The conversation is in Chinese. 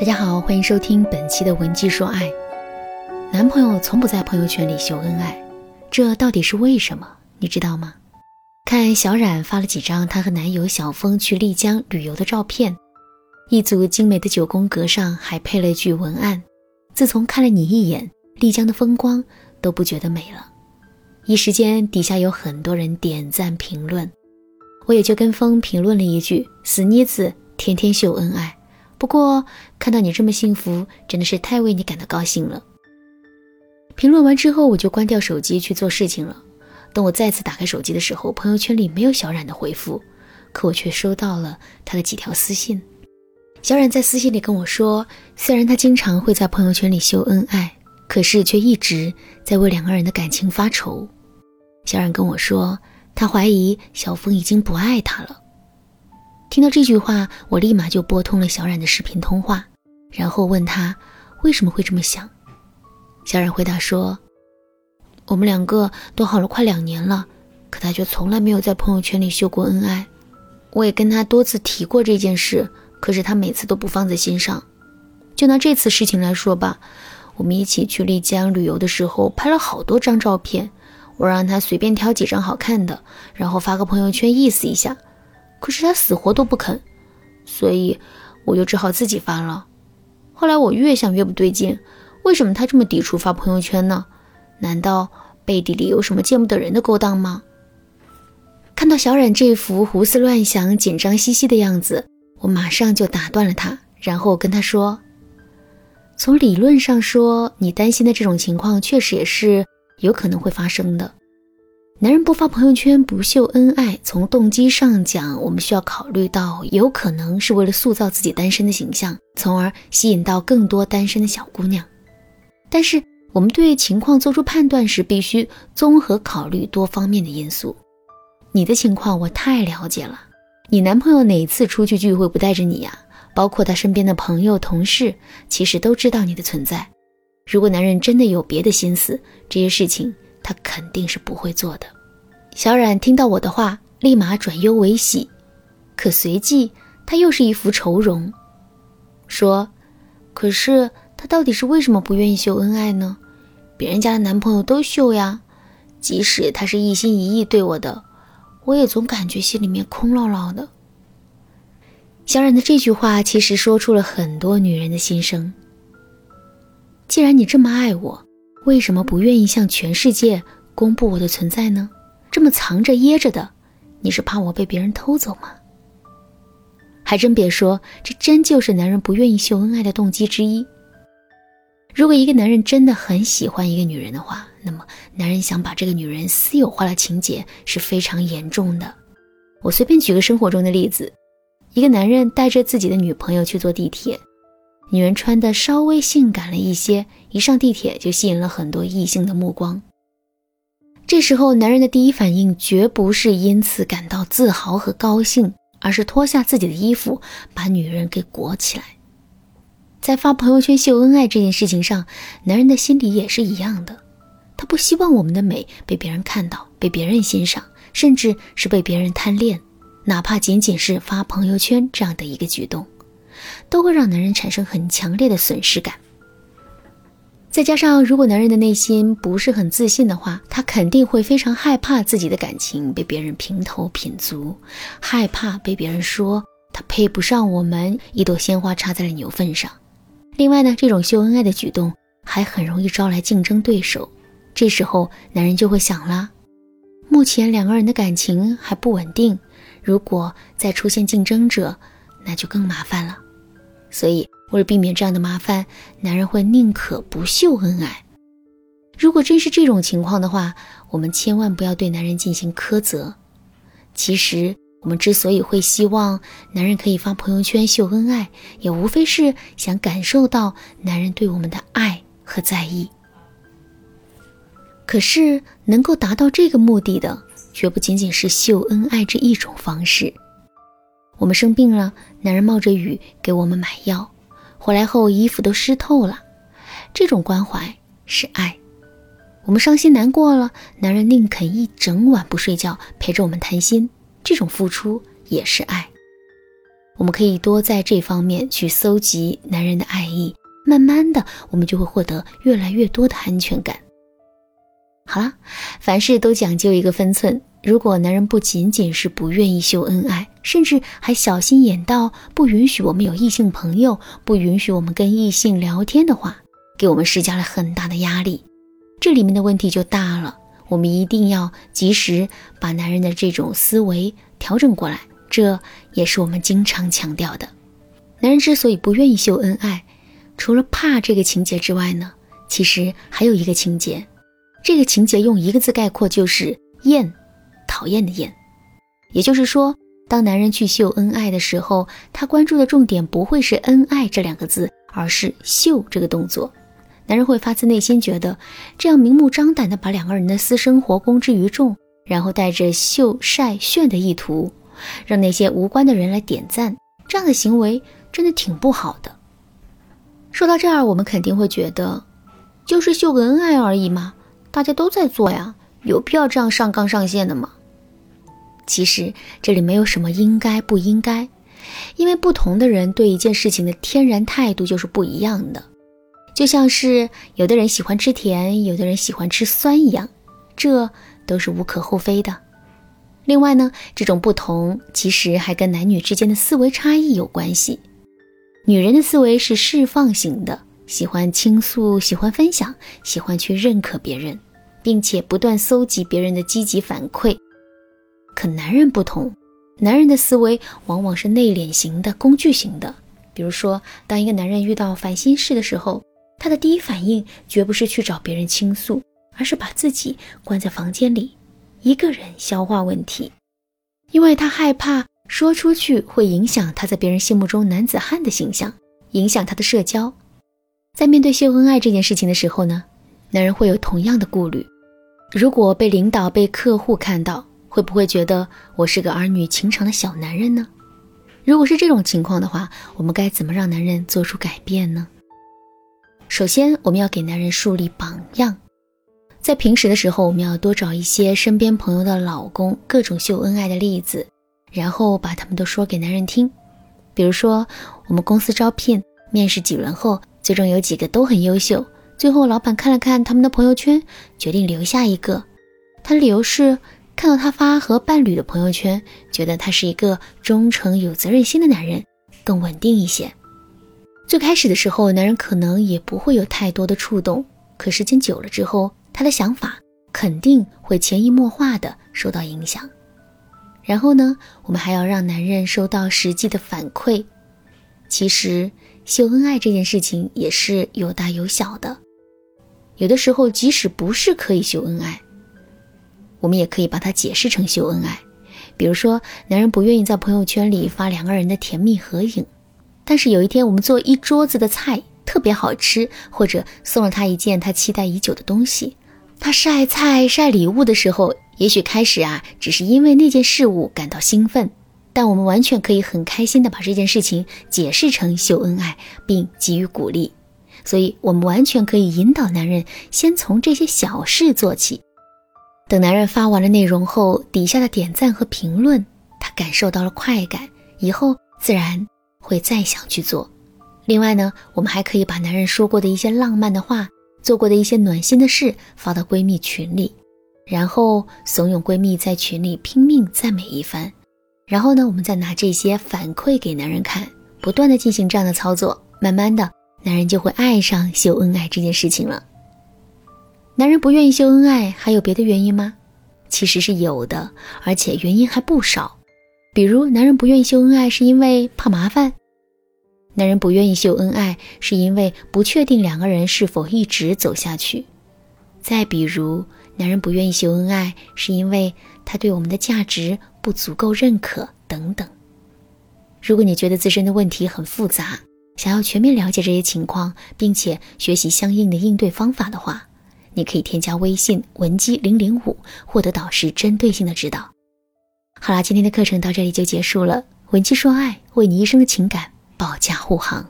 大家好，欢迎收听本期的文姬说爱。男朋友从不在朋友圈里秀恩爱，这到底是为什么？你知道吗？看小冉发了几张她和男友小峰去丽江旅游的照片，一组精美的九宫格上还配了一句文案：“自从看了你一眼，丽江的风光都不觉得美了。”一时间，底下有很多人点赞评论，我也就跟风评论了一句：“死妮子，天天秀恩爱。”不过看到你这么幸福，真的是太为你感到高兴了。评论完之后，我就关掉手机去做事情了。等我再次打开手机的时候，朋友圈里没有小冉的回复，可我却收到了他的几条私信。小冉在私信里跟我说，虽然他经常会在朋友圈里秀恩爱，可是却一直在为两个人的感情发愁。小冉跟我说，他怀疑小峰已经不爱他了。听到这句话，我立马就拨通了小冉的视频通话，然后问他为什么会这么想。小冉回答说：“我们两个都好了快两年了，可他却从来没有在朋友圈里秀过恩爱。我也跟他多次提过这件事，可是他每次都不放在心上。就拿这次事情来说吧，我们一起去丽江旅游的时候，拍了好多张照片，我让他随便挑几张好看的，然后发个朋友圈意思一下。”可是他死活都不肯，所以我就只好自己发了。后来我越想越不对劲，为什么他这么抵触发朋友圈呢？难道背地里有什么见不得人的勾当吗？看到小冉这副胡思乱想、紧张兮兮的样子，我马上就打断了他，然后跟他说：“从理论上说，你担心的这种情况确实也是有可能会发生的。”男人不发朋友圈、不秀恩爱，从动机上讲，我们需要考虑到，有可能是为了塑造自己单身的形象，从而吸引到更多单身的小姑娘。但是，我们对情况做出判断时，必须综合考虑多方面的因素。你的情况我太了解了，你男朋友哪次出去聚会不带着你呀？包括他身边的朋友、同事，其实都知道你的存在。如果男人真的有别的心思，这些事情。他肯定是不会做的。小冉听到我的话，立马转忧为喜，可随即他又是一副愁容，说：“可是他到底是为什么不愿意秀恩爱呢？别人家的男朋友都秀呀，即使他是一心一意对我的，我也总感觉心里面空落落的。”小冉的这句话其实说出了很多女人的心声。既然你这么爱我，为什么不愿意向全世界公布我的存在呢？这么藏着掖着的，你是怕我被别人偷走吗？还真别说，这真就是男人不愿意秀恩爱的动机之一。如果一个男人真的很喜欢一个女人的话，那么男人想把这个女人私有化的情节是非常严重的。我随便举个生活中的例子：一个男人带着自己的女朋友去坐地铁。女人穿的稍微性感了一些，一上地铁就吸引了很多异性的目光。这时候，男人的第一反应绝不是因此感到自豪和高兴，而是脱下自己的衣服，把女人给裹起来。在发朋友圈秀恩爱这件事情上，男人的心里也是一样的，他不希望我们的美被别人看到，被别人欣赏，甚至是被别人贪恋，哪怕仅仅是发朋友圈这样的一个举动。都会让男人产生很强烈的损失感。再加上，如果男人的内心不是很自信的话，他肯定会非常害怕自己的感情被别人评头品足，害怕被别人说他配不上我们，一朵鲜花插在了牛粪上。另外呢，这种秀恩爱的举动还很容易招来竞争对手。这时候，男人就会想了：目前两个人的感情还不稳定，如果再出现竞争者，那就更麻烦了。所以，为了避免这样的麻烦，男人会宁可不秀恩爱。如果真是这种情况的话，我们千万不要对男人进行苛责。其实，我们之所以会希望男人可以发朋友圈秀恩爱，也无非是想感受到男人对我们的爱和在意。可是，能够达到这个目的的，绝不仅仅是秀恩爱这一种方式。我们生病了，男人冒着雨给我们买药，回来后衣服都湿透了，这种关怀是爱。我们伤心难过了，男人宁肯一整晚不睡觉陪着我们谈心，这种付出也是爱。我们可以多在这方面去搜集男人的爱意，慢慢的，我们就会获得越来越多的安全感。好了，凡事都讲究一个分寸。如果男人不仅仅是不愿意秀恩爱，甚至还小心眼到不允许我们有异性朋友，不允许我们跟异性聊天的话，给我们施加了很大的压力，这里面的问题就大了。我们一定要及时把男人的这种思维调整过来，这也是我们经常强调的。男人之所以不愿意秀恩爱，除了怕这个情节之外呢，其实还有一个情节，这个情节用一个字概括就是厌，讨厌的厌。也就是说，当男人去秀恩爱的时候，他关注的重点不会是恩爱这两个字，而是秀这个动作。男人会发自内心觉得，这样明目张胆地把两个人的私生活公之于众，然后带着秀晒炫的意图，让那些无关的人来点赞，这样的行为真的挺不好的。说到这儿，我们肯定会觉得，就是秀个恩爱而已嘛，大家都在做呀，有必要这样上纲上线的吗？其实这里没有什么应该不应该，因为不同的人对一件事情的天然态度就是不一样的。就像是有的人喜欢吃甜，有的人喜欢吃酸一样，这都是无可厚非的。另外呢，这种不同其实还跟男女之间的思维差异有关系。女人的思维是释放型的，喜欢倾诉，喜欢分享，喜欢去认可别人，并且不断搜集别人的积极反馈。可男人不同，男人的思维往往是内敛型的、工具型的。比如说，当一个男人遇到烦心事的时候，他的第一反应绝不是去找别人倾诉，而是把自己关在房间里，一个人消化问题，因为他害怕说出去会影响他在别人心目中男子汉的形象，影响他的社交。在面对秀恩爱这件事情的时候呢，男人会有同样的顾虑：如果被领导、被客户看到，会不会觉得我是个儿女情长的小男人呢？如果是这种情况的话，我们该怎么让男人做出改变呢？首先，我们要给男人树立榜样。在平时的时候，我们要多找一些身边朋友的老公各种秀恩爱的例子，然后把他们都说给男人听。比如说，我们公司招聘面试几轮后，最终有几个都很优秀，最后老板看了看他们的朋友圈，决定留下一个。他的理由是看到他发和伴侣的朋友圈，觉得他是一个忠诚有责任心的男人，更稳定一些。最开始的时候，男人可能也不会有太多的触动，可时间久了之后，他的想法肯定会潜移默化的受到影响。然后呢，我们还要让男人收到实际的反馈。其实秀恩爱这件事情也是有大有小的，有的时候即使不是可以秀恩爱，我们也可以把它解释成秀恩爱。比如说，男人不愿意在朋友圈里发两个人的甜蜜合影。但是有一天，我们做一桌子的菜特别好吃，或者送了他一件他期待已久的东西，他晒菜晒礼物的时候，也许开始啊，只是因为那件事物感到兴奋，但我们完全可以很开心的把这件事情解释成秀恩爱，并给予鼓励。所以，我们完全可以引导男人先从这些小事做起。等男人发完了内容后，底下的点赞和评论，他感受到了快感，以后自然。会再想去做。另外呢，我们还可以把男人说过的一些浪漫的话、做过的一些暖心的事发到闺蜜群里，然后怂恿闺蜜在群里拼命赞美一番。然后呢，我们再拿这些反馈给男人看，不断的进行这样的操作，慢慢的，男人就会爱上秀恩爱这件事情了。男人不愿意秀恩爱，还有别的原因吗？其实是有的，而且原因还不少。比如，男人不愿意秀恩爱是因为怕麻烦；男人不愿意秀恩爱是因为不确定两个人是否一直走下去；再比如，男人不愿意秀恩爱是因为他对我们的价值不足够认可等等。如果你觉得自身的问题很复杂，想要全面了解这些情况，并且学习相应的应对方法的话，你可以添加微信文姬零零五，获得导师针对性的指导。好啦，今天的课程到这里就结束了。文姬说爱，为你一生的情感保驾护航。